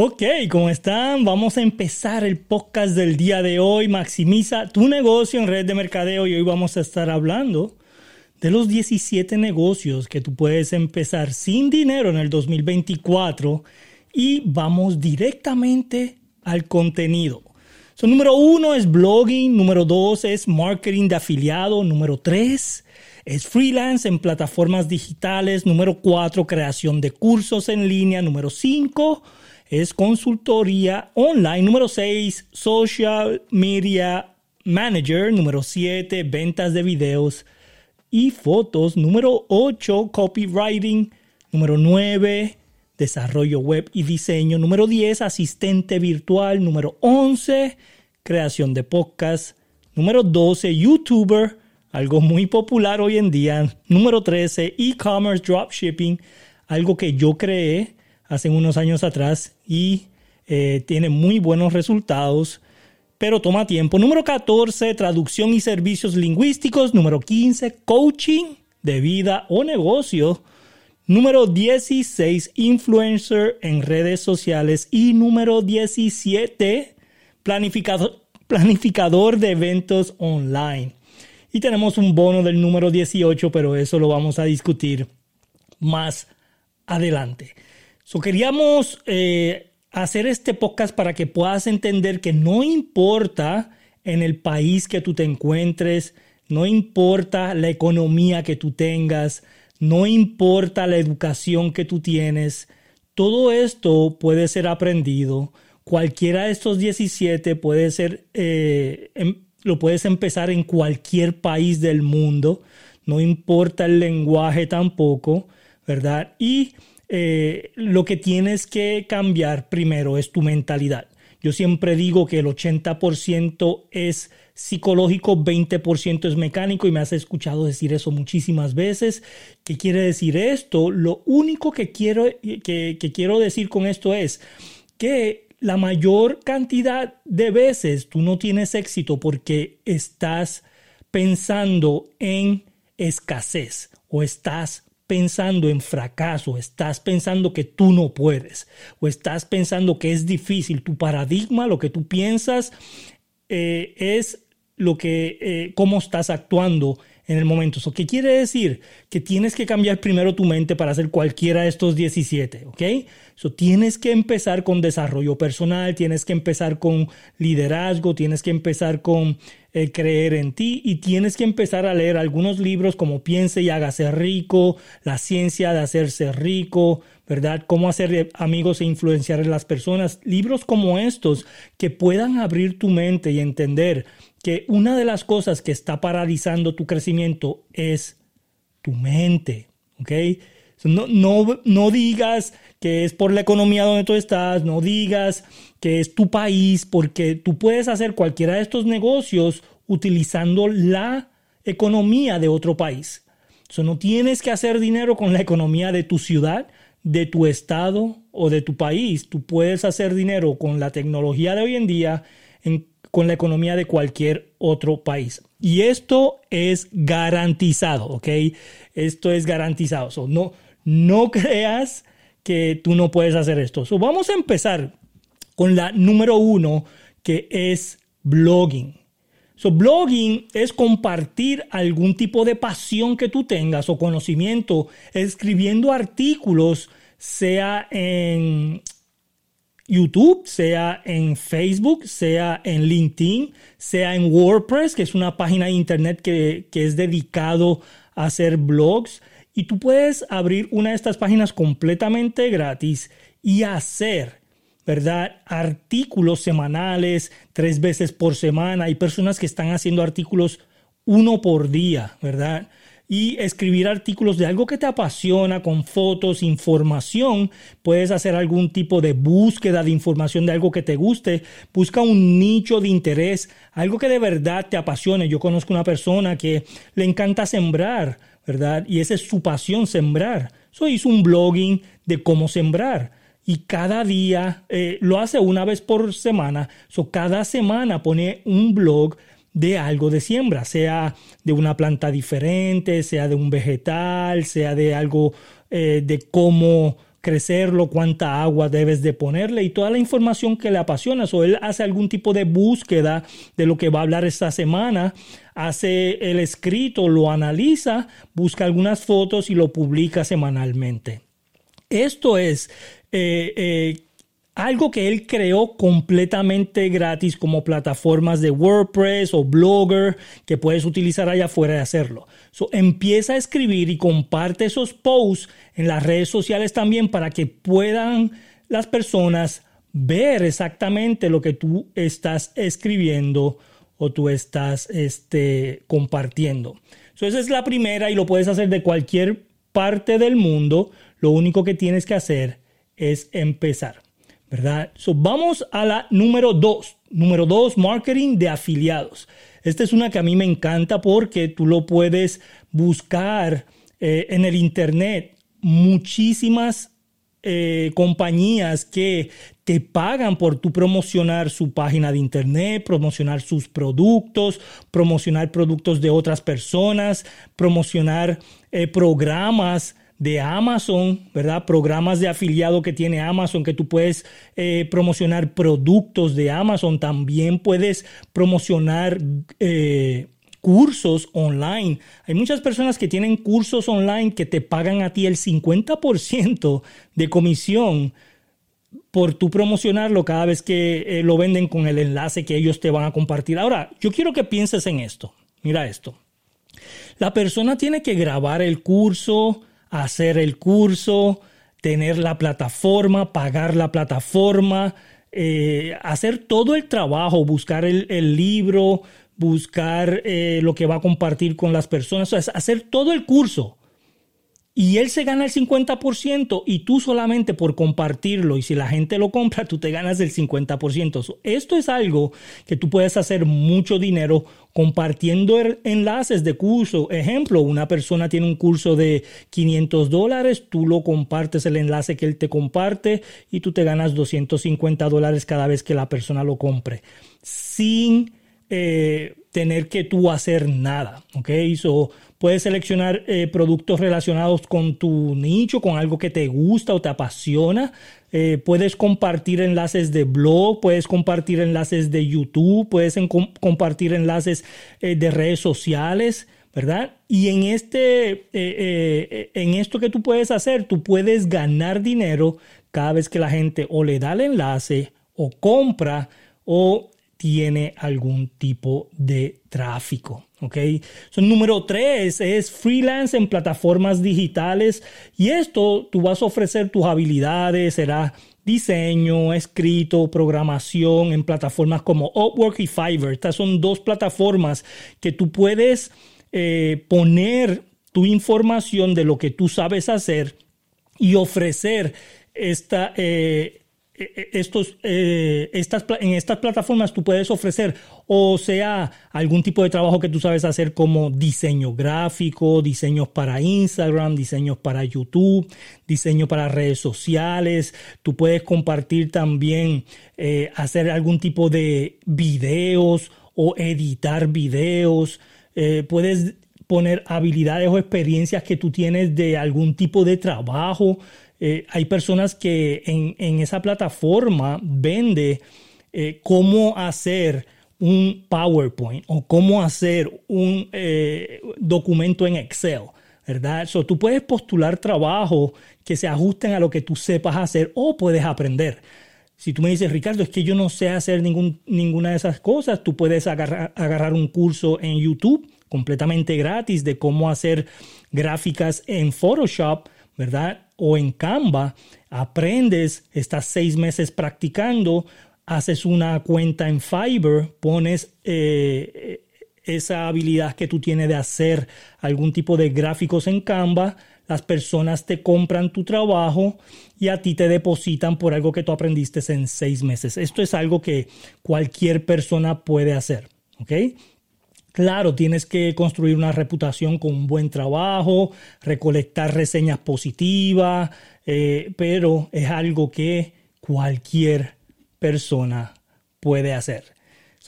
Ok, ¿cómo están? Vamos a empezar el podcast del día de hoy. Maximiza tu negocio en red de mercadeo y hoy vamos a estar hablando de los 17 negocios que tú puedes empezar sin dinero en el 2024 y vamos directamente al contenido. So, número uno es blogging, número dos es marketing de afiliado, número tres es freelance en plataformas digitales, número cuatro creación de cursos en línea, número cinco es consultoría online. Número 6, social media manager. Número 7, ventas de videos y fotos. Número 8, copywriting. Número 9, desarrollo web y diseño. Número 10, asistente virtual. Número 11, creación de podcast. Número 12, youtuber. Algo muy popular hoy en día. Número 13, e-commerce dropshipping. Algo que yo creé hace unos años atrás y eh, tiene muy buenos resultados, pero toma tiempo. Número 14, traducción y servicios lingüísticos. Número 15, coaching de vida o negocio. Número 16, influencer en redes sociales. Y número 17, planificador, planificador de eventos online. Y tenemos un bono del número 18, pero eso lo vamos a discutir más adelante. So, queríamos eh, hacer este podcast para que puedas entender que no importa en el país que tú te encuentres, no importa la economía que tú tengas, no importa la educación que tú tienes, todo esto puede ser aprendido. Cualquiera de estos 17 puede ser, eh, em, lo puedes empezar en cualquier país del mundo, no importa el lenguaje tampoco, ¿verdad? Y eh, lo que tienes que cambiar primero es tu mentalidad. Yo siempre digo que el 80% es psicológico, 20% es mecánico y me has escuchado decir eso muchísimas veces. ¿Qué quiere decir esto? Lo único que quiero, que, que quiero decir con esto es que la mayor cantidad de veces tú no tienes éxito porque estás pensando en escasez o estás pensando en fracaso, estás pensando que tú no puedes o estás pensando que es difícil, tu paradigma, lo que tú piensas eh, es lo que, eh, cómo estás actuando en el momento. ¿Qué quiere decir? Que tienes que cambiar primero tu mente para hacer cualquiera de estos 17, ¿ok? So, tienes que empezar con desarrollo personal, tienes que empezar con liderazgo, tienes que empezar con eh, creer en ti y tienes que empezar a leer algunos libros como Piense y hágase rico, La ciencia de hacerse rico, ¿verdad? Cómo hacer amigos e influenciar a las personas. Libros como estos que puedan abrir tu mente y entender que una de las cosas que está paralizando tu crecimiento es tu mente, ¿ok? No, no, no digas que es por la economía donde tú estás, no digas que es tu país, porque tú puedes hacer cualquiera de estos negocios utilizando la economía de otro país. So, no tienes que hacer dinero con la economía de tu ciudad, de tu estado o de tu país. Tú puedes hacer dinero con la tecnología de hoy en día, con la economía de cualquier otro país. Y esto es garantizado, ¿ok? Esto es garantizado. So, no, no creas que tú no puedes hacer esto. vamos a empezar con la número uno, que es blogging. So, blogging es compartir algún tipo de pasión que tú tengas o conocimiento escribiendo artículos, sea en YouTube, sea en Facebook, sea en LinkedIn, sea en WordPress, que es una página de internet que, que es dedicado a hacer blogs. Y tú puedes abrir una de estas páginas completamente gratis y hacer, ¿verdad? Artículos semanales, tres veces por semana. Hay personas que están haciendo artículos uno por día, ¿verdad? y escribir artículos de algo que te apasiona con fotos, información. Puedes hacer algún tipo de búsqueda de información de algo que te guste. Busca un nicho de interés, algo que de verdad te apasione. Yo conozco una persona que le encanta sembrar. ¿Verdad? Y esa es su pasión, sembrar. So hizo un blogging de cómo sembrar. Y cada día eh, lo hace una vez por semana. So cada semana pone un blog de algo de siembra, sea de una planta diferente, sea de un vegetal, sea de algo eh, de cómo crecerlo, cuánta agua debes de ponerle y toda la información que le apasiona. O él hace algún tipo de búsqueda de lo que va a hablar esta semana, hace el escrito, lo analiza, busca algunas fotos y lo publica semanalmente. Esto es eh, eh, algo que él creó completamente gratis como plataformas de WordPress o Blogger que puedes utilizar allá afuera de hacerlo. empieza a escribir y comparte esos posts en las redes sociales también para que puedan las personas ver exactamente lo que tú estás escribiendo o tú estás este, compartiendo. esa es la primera y lo puedes hacer de cualquier parte del mundo. Lo único que tienes que hacer es empezar. ¿Verdad? vamos a la número dos. Número dos, marketing de afiliados. Esta es una que a mí me encanta porque tú lo puedes buscar eh, en el Internet. Muchísimas eh, compañías que te pagan por tu promocionar su página de internet, promocionar sus productos, promocionar productos de otras personas, promocionar eh, programas de Amazon, ¿verdad? Programas de afiliado que tiene Amazon, que tú puedes eh, promocionar productos de Amazon, también puedes promocionar eh, cursos online. Hay muchas personas que tienen cursos online que te pagan a ti el 50% de comisión por tu promocionarlo cada vez que eh, lo venden con el enlace que ellos te van a compartir. Ahora, yo quiero que pienses en esto. Mira esto. La persona tiene que grabar el curso, hacer el curso, tener la plataforma, pagar la plataforma, eh, hacer todo el trabajo, buscar el, libro, buscar eh, lo que va a compartir con las personas, hacer todo el curso y él se gana el 50% y tú solamente por compartirlo y si la gente lo compra, tú te ganas el 50%. Esto es algo que tú puedes hacer mucho dinero compartiendo enlaces de curso. Ejemplo, una persona tiene un curso de 500 dólares, tú lo compartes el enlace que él te comparte y tú te ganas 250 dólares cada vez que la persona lo compre. Sin eh, tener que tú hacer nada. ¿Ok? So, puedes seleccionar eh, productos relacionados con tu nicho, con algo que te gusta o te apasiona. Eh, puedes compartir enlaces de blog, puedes compartir enlaces de YouTube, puedes compartir enlaces de redes sociales. ¿verdad? Y en, este, en esto que tú puedes hacer, tú puedes ganar dinero cada vez que la gente o le da el enlace o compra o tiene algún tipo de tráfico. ¿Ok? número tres es freelance en plataformas digitales y esto tú vas a ofrecer tus habilidades, será diseño, escrito, programación en plataformas como Upwork y Fiverr. Estas son dos plataformas que tú puedes eh, poner tu información de lo que tú sabes hacer y ofrecer esta, eh, estos, eh, estas, en estas plataformas tú puedes ofrecer o sea algún tipo de trabajo que tú sabes hacer como diseño gráfico, diseños para Instagram, diseños para YouTube, diseño para redes sociales. Tú puedes compartir también, hacer algún tipo de videos o editar videos. puedes poner habilidades o experiencias que tú tienes de algún tipo de trabajo eh, hay personas que en, esa plataforma vende eh, cómo hacer un PowerPoint o cómo hacer un eh, documento en Excel, ¿verdad? So, tú puedes postular trabajo que se ajusten a lo que tú sepas hacer o puedes aprender. Si tú me dices, Ricardo, es que yo no sé hacer ninguna de esas cosas, tú puedes agarrar un curso en YouTube completamente gratis de cómo hacer gráficas en Photoshop, ¿verdad? O en Canva, aprendes, estás seis meses practicando, haces una cuenta en Fiverr, pones eh, esa habilidad que tú tienes de hacer algún tipo de gráficos en Canva, las personas te compran tu trabajo y a ti te depositan por algo que tú aprendiste en seis meses. Esto es algo que cualquier persona puede hacer. ¿ok? Claro, tienes que construir una reputación con un buen trabajo, recolectar reseñas positivas, eh, pero es algo que cualquier persona puede hacer.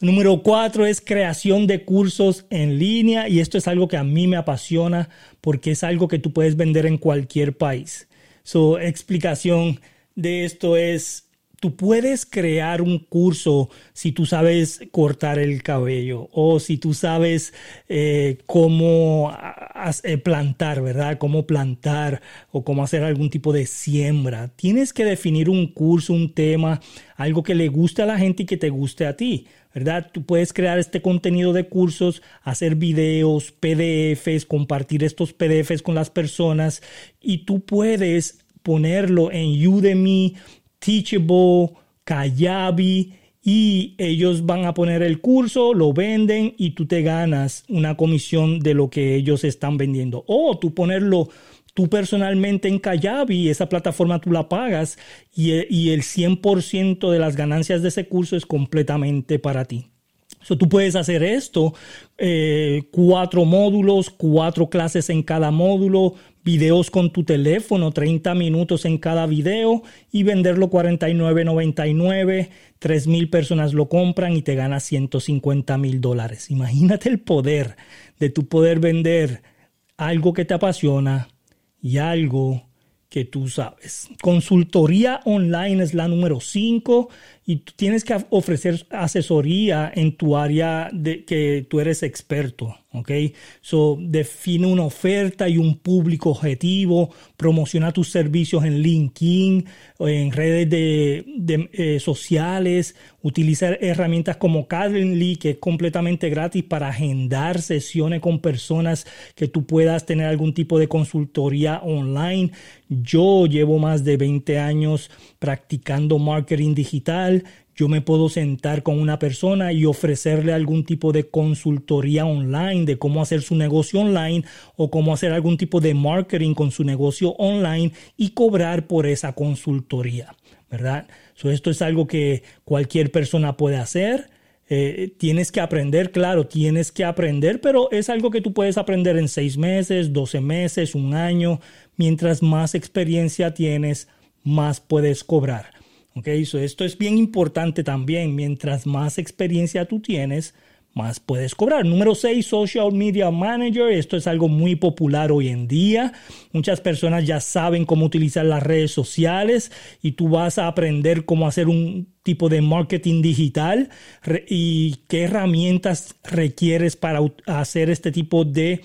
Número cuatro es creación de cursos en línea y esto es algo que a mí me apasiona porque es algo que tú puedes vender en cualquier país. Su explicación de esto es tú puedes crear un curso si tú sabes cortar el cabello o si tú sabes eh, cómo eh, plantar, ¿verdad? Cómo plantar o cómo hacer algún tipo de siembra. Tienes que definir un curso, un tema, algo que le guste a la gente y que te guste a ti. ¿verdad? Tú puedes crear este contenido de cursos, hacer videos, PDFs, compartir estos PDFs con las personas y tú puedes ponerlo en Udemy, Teachable, Kayabi y ellos van a poner el curso, lo venden y tú te ganas una comisión de lo que ellos están vendiendo. O tú ponerlo tú personalmente en Kayabi, esa plataforma tú la pagas y, y el 100% de las ganancias de ese curso es completamente para ti. So, tú puedes hacer esto, eh, cuatro módulos, cuatro clases en cada módulo, videos con tu teléfono, 30 minutos en cada video y venderlo 49.99, 3 mil personas lo compran y te ganas 150 mil dólares. Imagínate el poder de tu poder vender algo que te apasiona y algo que tú sabes. Consultoría online es la número 5 y tú tienes que ofrecer asesoría en tu área de que tú eres experto, ¿ok? So, define una oferta y un público objetivo, promociona tus servicios en LinkedIn, en redes de, eh, sociales, utilizar herramientas como Calendly, que es completamente gratis para agendar sesiones con personas que tú puedas tener algún tipo de consultoría online. Yo llevo más de 20 años practicando marketing digital. Yo me puedo sentar con una persona y ofrecerle algún tipo de consultoría online de cómo hacer su negocio online o cómo hacer algún tipo de marketing con su negocio online y cobrar por esa consultoría, ¿verdad? esto es algo que cualquier persona puede hacer. Eh, tienes que aprender, claro, tienes que aprender, pero es algo que tú puedes aprender en seis meses, doce meses, un año. Mientras más experiencia tienes, más puedes cobrar. Okay, esto es bien importante también. Mientras más experiencia tú tienes, más puedes cobrar. Número 6, Social Media Manager. Esto es algo muy popular hoy en día. Muchas personas ya saben cómo utilizar las redes sociales y tú vas a aprender cómo hacer un tipo de marketing digital y qué herramientas requieres para hacer este tipo de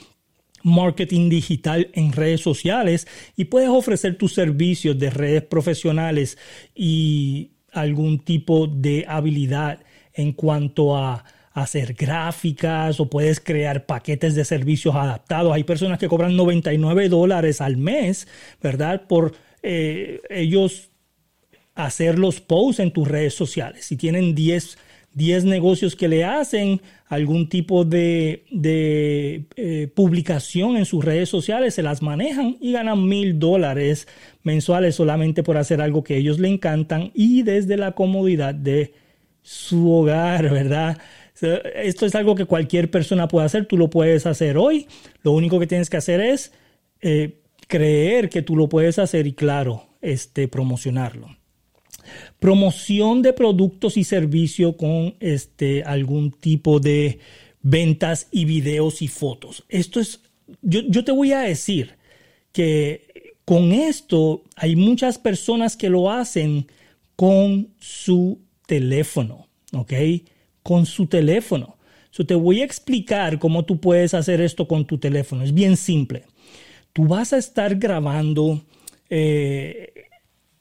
marketing digital en redes sociales y puedes ofrecer tus servicios de redes profesionales y algún tipo de habilidad en cuanto a hacer gráficas o puedes crear paquetes de servicios adaptados. Hay personas que cobran 99 dólares al mes, ¿verdad? Por eh, ellos hacer los posts en tus redes sociales. Si tienen 10 10 negocios que le hacen algún tipo de, eh, publicación en sus redes sociales, se las manejan y ganan mil dólares mensuales solamente por hacer algo que ellos le encantan y desde la comodidad de su hogar, ¿verdad? Esto es algo que cualquier persona puede hacer, tú lo puedes hacer hoy, lo único que tienes que hacer es eh, creer que tú lo puedes hacer y claro, este, promocionarlo. Promoción de productos y servicios con este, algún tipo de ventas y videos y fotos. Esto es, yo, yo te voy a decir que con esto hay muchas personas que lo hacen con su teléfono, ¿ok? Con su teléfono. So, te voy a explicar cómo tú puedes hacer esto con tu teléfono. Es bien simple. Tú vas a estar grabando eh,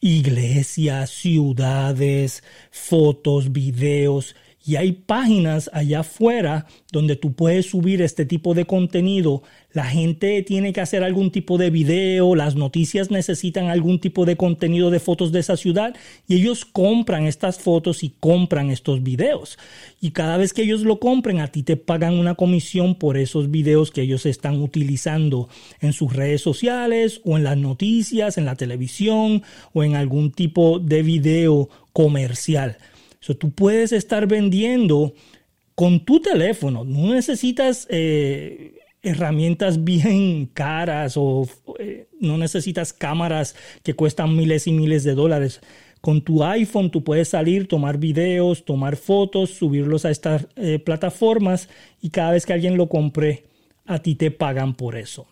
iglesias, ciudades, fotos, videos. Y hay páginas allá afuera donde tú puedes subir este tipo de contenido la gente tiene que hacer algún tipo de video, las noticias necesitan algún tipo de contenido de fotos de esa ciudad y ellos compran estas fotos y compran estos videos. Y cada vez que ellos lo compren, a ti te pagan una comisión por esos videos que ellos están utilizando en sus redes sociales o en las noticias, en la televisión o en algún tipo de video comercial. So, tú puedes estar vendiendo con tu teléfono, no necesitas... Eh, herramientas bien caras o eh, no necesitas cámaras que cuestan miles y miles de dólares. Con tu iPhone tú puedes salir, tomar videos, tomar fotos, subirlos a estas eh, plataformas y cada vez que alguien lo compre, a ti te pagan por eso.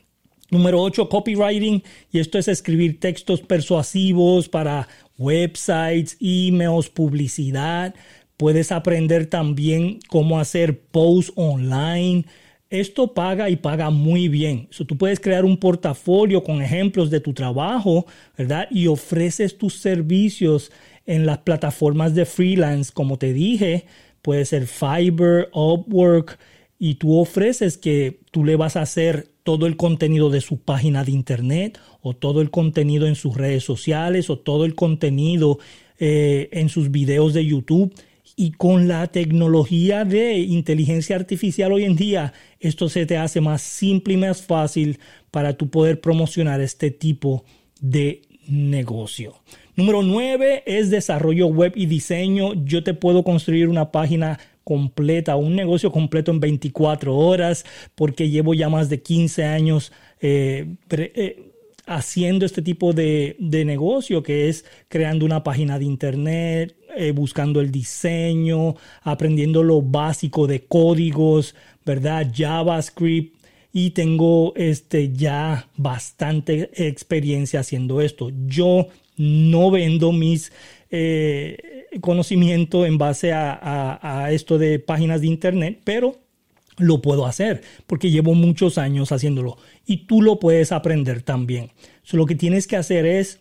Número 8, copywriting. Y esto es escribir textos persuasivos para websites, emails, publicidad. Puedes aprender también cómo hacer posts online. Esto paga y paga muy bien. tú puedes crear un portafolio con ejemplos de tu trabajo, ¿verdad? Y ofreces tus servicios en las plataformas de freelance, como te dije, puede ser Fiverr, Upwork, y tú ofreces que tú le vas a hacer todo el contenido de su página de internet o todo el contenido en sus redes sociales o todo el contenido eh, en sus videos de YouTube. Y con la tecnología de inteligencia artificial hoy en día, esto se te hace más simple y más fácil para tú poder promocionar este tipo de negocio. Número 9 es desarrollo web y diseño. Yo te puedo construir una página completa, un negocio completo en 24 horas, porque llevo ya más de 15 años eh, eh, haciendo este tipo de, negocio, que es creando una página de internet, eh, buscando el diseño, aprendiendo lo básico de códigos, ¿verdad? JavaScript. Y tengo este, ya bastante experiencia haciendo esto. Yo no vendo mis conocimiento en base a, esto de páginas de internet, pero lo puedo hacer porque llevo muchos años haciéndolo y tú lo puedes aprender también. lo que tienes que hacer es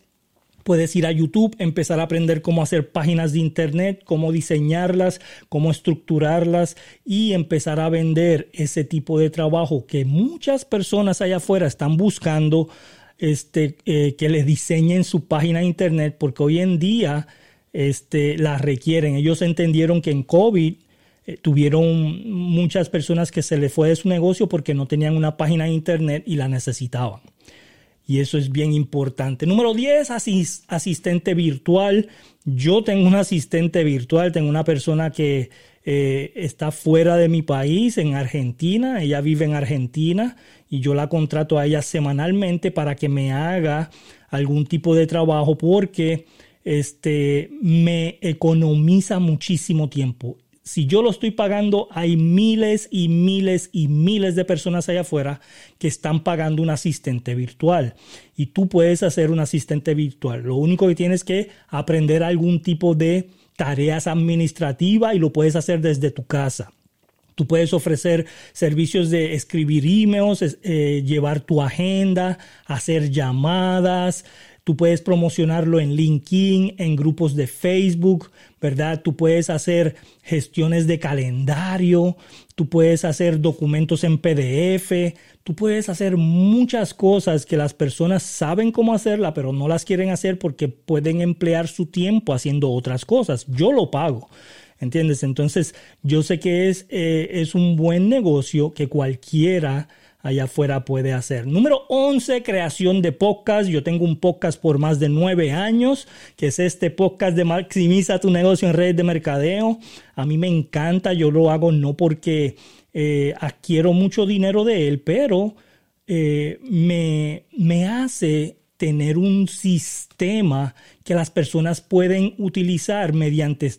Puedes ir a YouTube, empezar a aprender cómo hacer páginas de internet, cómo diseñarlas, cómo estructurarlas y empezar a vender ese tipo de trabajo que muchas personas allá afuera están buscando este, eh, que les diseñen su página de internet porque hoy en día este, la requieren. Ellos entendieron que en COVID eh, tuvieron muchas personas que se les fue de su negocio porque no tenían una página de internet y la necesitaban. Y eso es bien importante. Número 10, asistente virtual. Yo tengo un asistente virtual, tengo una persona que eh, está fuera de mi país, en Argentina. Ella vive en Argentina y yo la contrato a ella semanalmente para que me haga algún tipo de trabajo porque este, me economiza muchísimo tiempo. Si yo lo estoy pagando, hay miles y miles y miles de personas allá afuera que están pagando un asistente virtual. Y tú puedes hacer un asistente virtual. Lo único que tienes que aprender algún tipo de tareas administrativas y lo puedes hacer desde tu casa. Tú puedes ofrecer servicios de escribir emails, eh, llevar tu agenda, hacer llamadas. Tú puedes promocionarlo en LinkedIn, en grupos de Facebook, ¿verdad? Tú puedes hacer gestiones de calendario, tú puedes hacer documentos en PDF, tú puedes hacer muchas cosas que las personas saben cómo hacerla, pero no las quieren hacer porque pueden emplear su tiempo haciendo otras cosas. Yo lo pago. ¿Entiendes? Entonces, yo sé que es, eh, es un buen negocio que cualquiera allá afuera puede hacer. Número 11, creación de podcast. Yo tengo un podcast por más de nueve años, que es este podcast de Maximiza tu negocio en redes de mercadeo. A mí me encanta, yo lo hago no porque eh, adquiero mucho dinero de él, pero eh, me, me hace tener un sistema que las personas pueden utilizar mediante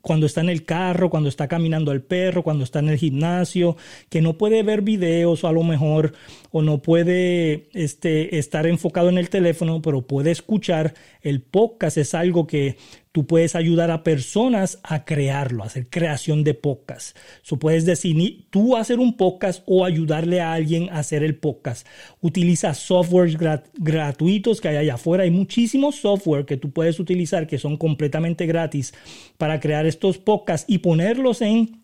cuando está en el carro, cuando está caminando el perro, cuando está en el gimnasio, que no puede ver videos o a lo mejor o no puede este, estar enfocado en el teléfono, pero puede escuchar el podcast. Es algo que tú puedes ayudar a personas a crearlo, a hacer creación de podcast. So puedes decidir tú hacer un podcast o ayudarle a alguien a hacer el podcast. Utiliza softwares gratuitos que hay allá afuera. Hay software que tú puedes utilizar que son completamente gratis para crear estos podcasts y ponerlos en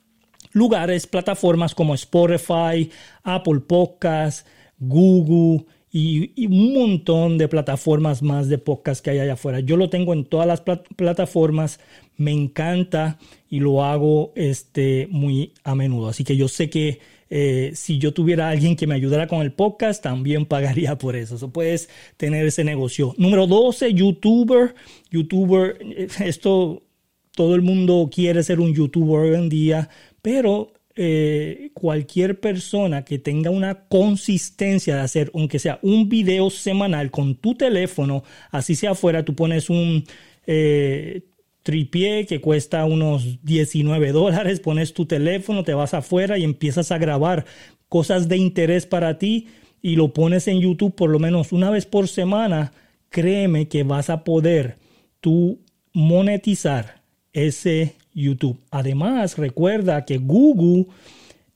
lugares, plataformas como Spotify, Apple Podcasts, Google y, un montón de plataformas más de podcast que hay allá afuera. Yo lo tengo en todas las plataformas, me encanta y lo hago este, muy a menudo. Así que yo sé que eh, si yo tuviera alguien que me ayudara con el podcast, también pagaría por eso. Eso puedes tener ese negocio. Número 12, youtuber. Youtuber, eh, esto todo el mundo quiere ser un youtuber hoy en día, pero eh, cualquier persona que tenga una consistencia de hacer, aunque sea un video semanal con tu teléfono, así sea afuera, tú pones un tripié que cuesta unos 19 dólares, pones tu teléfono, te vas afuera y empiezas a grabar cosas de interés para ti y lo pones en YouTube por lo menos una vez por semana, créeme que vas a poder tú monetizar ese YouTube. Además, recuerda que Google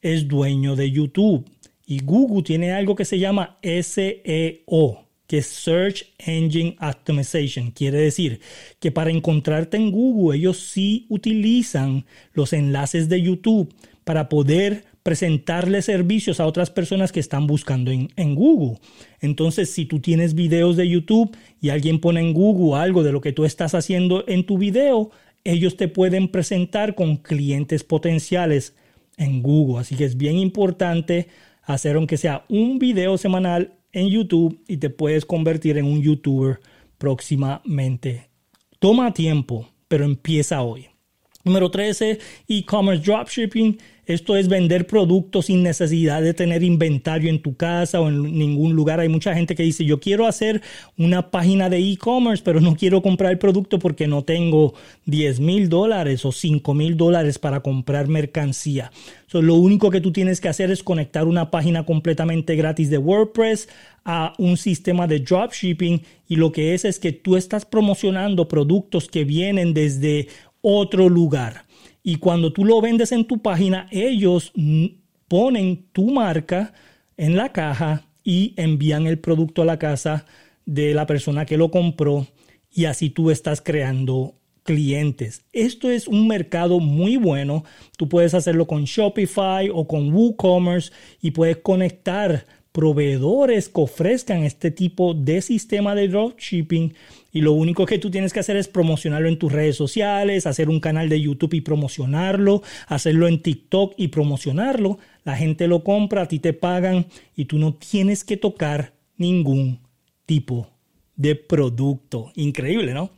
es dueño de YouTube y Google tiene algo que se llama SEO, que es Search Engine Optimization. Quiere decir que para encontrarte en Google ellos sí utilizan los enlaces de YouTube para poder presentarle servicios a otras personas que están buscando en, en, Google. Entonces, si tú tienes videos de YouTube y alguien pone en Google algo de lo que tú estás haciendo en tu video, ellos te pueden presentar con clientes potenciales en Google. Así que es bien importante hacer aunque sea un video semanal en YouTube y te puedes convertir en un youtuber próximamente. Toma tiempo, pero empieza hoy. Número 13, e-commerce dropshipping. Esto es vender productos sin necesidad de tener inventario en tu casa o en ningún lugar. Hay mucha gente que dice, yo quiero hacer una página de e-commerce, pero no quiero comprar el producto porque no tengo 10 mil dólares o 5 mil dólares para comprar mercancía. lo único que tú tienes que hacer es conectar una página completamente gratis de WordPress a un sistema de dropshipping y lo que es es que tú estás promocionando productos que vienen desde otro lugar. Y cuando tú lo vendes en tu página, ellos ponen tu marca en la caja y envían el producto a la casa de la persona que lo compró y así tú estás creando clientes. Esto es un mercado muy bueno. Tú puedes hacerlo con Shopify o con WooCommerce y puedes conectar proveedores que ofrezcan este tipo de sistema de dropshipping y lo único que tú tienes que hacer es promocionarlo en tus redes sociales, hacer un canal de YouTube y promocionarlo, hacerlo en TikTok y promocionarlo. La gente lo compra, a ti te pagan y tú no tienes que tocar ningún tipo de producto. Increíble, ¿no?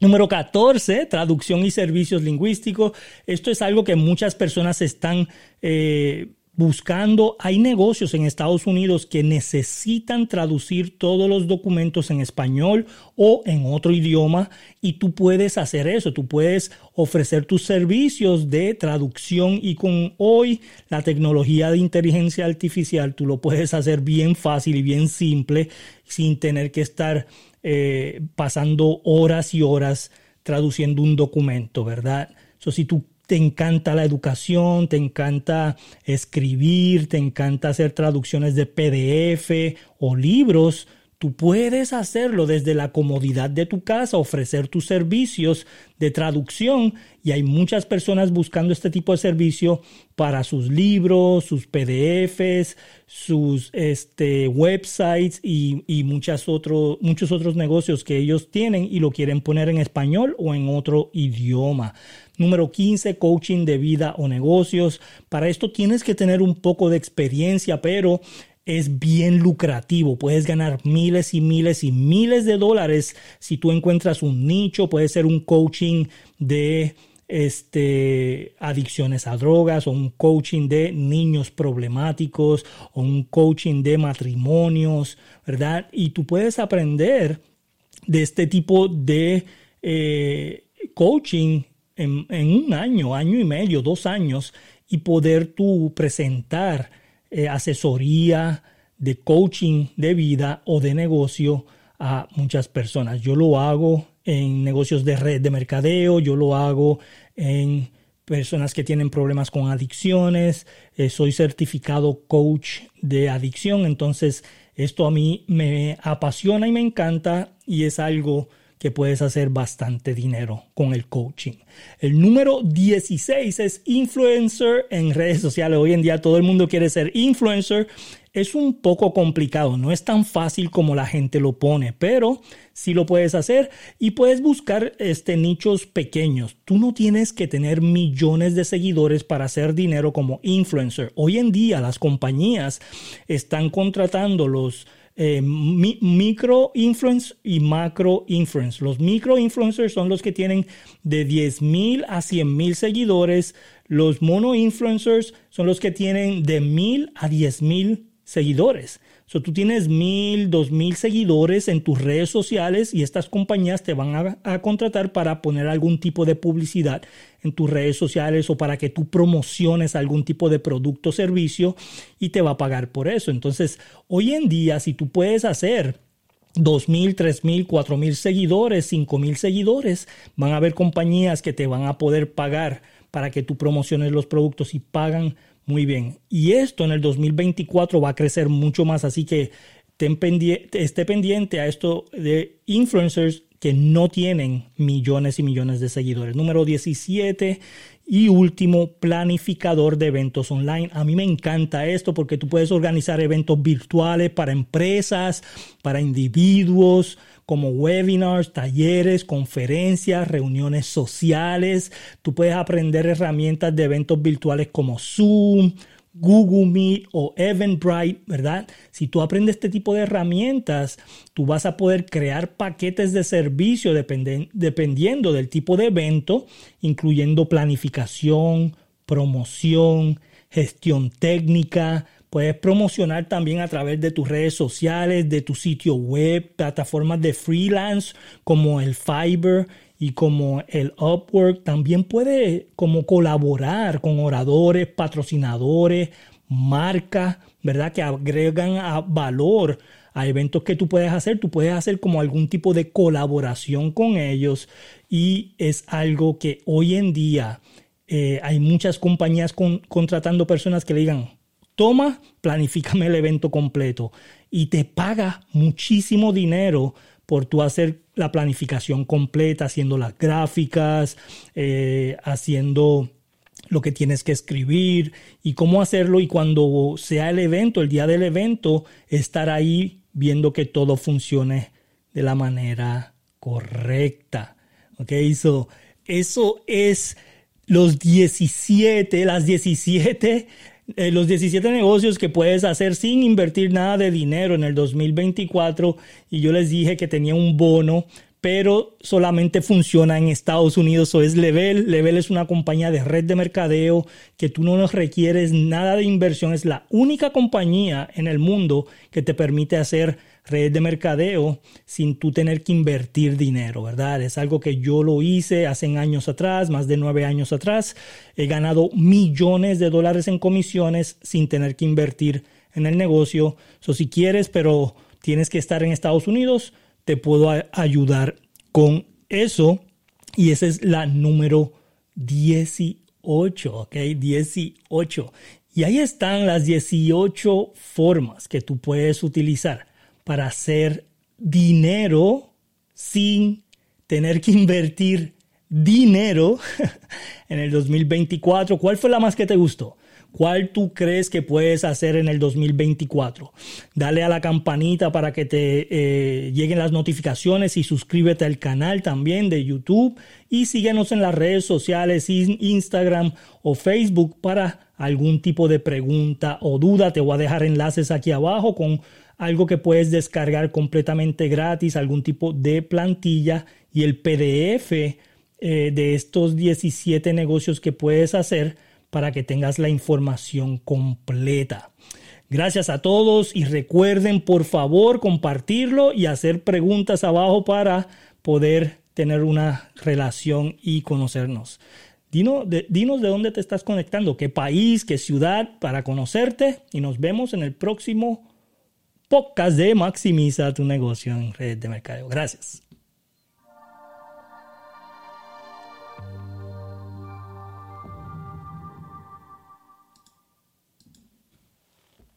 Número 14, traducción y servicios lingüísticos. Esto es algo que muchas personas están eh, buscando, hay negocios en Estados Unidos que necesitan traducir todos los documentos en español o en otro idioma y tú puedes hacer eso, tú puedes ofrecer tus servicios de traducción y con hoy la tecnología de inteligencia artificial tú lo puedes hacer bien fácil y bien simple sin tener que estar eh, pasando horas y horas traduciendo un documento, ¿verdad? So, si tú te encanta la educación, te encanta escribir, te encanta hacer traducciones de PDF o libros, Tú puedes hacerlo desde la comodidad de tu casa, ofrecer tus servicios de traducción y hay muchas personas buscando este tipo de servicio para sus libros, sus PDFs, sus este, websites y, y muchos otros negocios que ellos tienen y lo quieren poner en español o en otro idioma. Número 15, coaching de vida o negocios. Para esto tienes que tener un poco de experiencia, pero es bien lucrativo. Puedes ganar miles y miles y miles de dólares si tú encuentras un nicho. Puede ser un coaching de este, adicciones a drogas o un coaching de niños problemáticos o un coaching de matrimonios, ¿verdad? Y tú puedes aprender de este tipo de eh, coaching en, un año, año y medio, dos años y poder tú presentar eh, asesoría, de coaching de vida o de negocio a muchas personas. Yo lo hago en negocios de red de mercadeo, yo lo hago en personas que tienen problemas con adicciones, eh, soy certificado coach de adicción, entonces esto a mí me apasiona y me encanta y es algo que puedes hacer bastante dinero con el coaching. El número 16 es influencer en redes sociales. Hoy en día todo el mundo quiere ser influencer. Es un poco complicado, no es tan fácil como la gente lo pone, pero sí lo puedes hacer y puedes buscar este nichos pequeños. Tú no tienes que tener millones de seguidores para hacer dinero como influencer. Hoy en día las compañías están contratando los eh, micro influence y macro influence. Los micro influencers son los que tienen de 10 mil a 100 mil seguidores. Los mono influencers son los que tienen de mil a 10 mil seguidores. So, tú tienes mil, dos mil seguidores en tus redes sociales y estas compañías te van a, a, contratar para poner algún tipo de publicidad en tus redes sociales o para que tú promociones algún tipo de producto o servicio y te va a pagar por eso. Entonces, hoy en día, si tú puedes hacer 2.000, 3.000, 4.000 seguidores, 5.000 seguidores, van a haber compañías que te van a poder pagar para que tú promociones los productos y pagan muy bien. Y esto en el 2024 va a crecer mucho más, así que esté pendiente a esto de influencers que no tienen millones y millones de seguidores. Número 17 y último, planificador de eventos online. A mí me encanta esto porque tú puedes organizar eventos virtuales para empresas, para individuos, como webinars, talleres, conferencias, reuniones sociales. Tú puedes aprender herramientas de eventos virtuales como Zoom, Google Meet o Eventbrite, ¿verdad? Si tú aprendes este tipo de herramientas, tú vas a poder crear paquetes de servicio dependiendo del tipo de evento, incluyendo planificación, promoción, gestión técnica. Puedes promocionar también a través de tus redes sociales, de tu sitio web, plataformas de freelance como el Fiverr y como el Upwork también puede como colaborar con oradores, patrocinadores, marcas, ¿verdad? Que agregan a valor a eventos que tú puedes hacer. Tú puedes hacer como algún tipo de colaboración con ellos y es algo que hoy en día eh, hay muchas compañías contratando personas que le digan, toma, planifícame el evento completo y te paga muchísimo dinero por tú hacer la planificación completa, haciendo las gráficas, eh, haciendo lo que tienes que escribir y cómo hacerlo y cuando sea el evento, el día del evento, estar ahí viendo que todo funcione de la manera correcta. ¿Ok? eso es los 17, las 17 eh, los 17 negocios que puedes hacer sin invertir nada de dinero en el 2024 y yo les dije que tenía un bono pero solamente funciona en Estados Unidos o es Level. Level es una compañía de red de mercadeo que tú no nos requieres nada de inversión. Es la única compañía en el mundo que te permite hacer red de mercadeo sin tú tener que invertir dinero, ¿verdad? Es algo que yo lo hice hace años atrás, más de nueve años atrás. He ganado millones de dólares en comisiones sin tener que invertir en el negocio. So, si quieres, pero tienes que estar en Estados Unidos, te puedo ayudar con eso. Y esa es la número 18, ¿ok? 18. Y ahí están las 18 formas que tú puedes utilizar para hacer dinero sin tener que invertir dinero en el 2024. ¿Cuál fue la más que te gustó? ¿Cuál tú crees que puedes hacer en el 2024? Dale a la campanita para que te eh, lleguen las notificaciones y suscríbete al canal también de YouTube y síguenos en las redes sociales, Instagram o Facebook para algún tipo de pregunta o duda. Te voy a dejar enlaces aquí abajo con algo que puedes descargar completamente gratis, algún tipo de plantilla y el PDF eh, de estos 17 negocios que puedes hacer para que tengas la información completa. Gracias a todos y recuerden por favor compartirlo y hacer preguntas abajo para poder tener una relación y conocernos. Dinos de, dónde te estás conectando, qué país, qué ciudad para conocerte y nos vemos en el próximo podcast de Maximiza tu negocio en red de mercadeo. Gracias.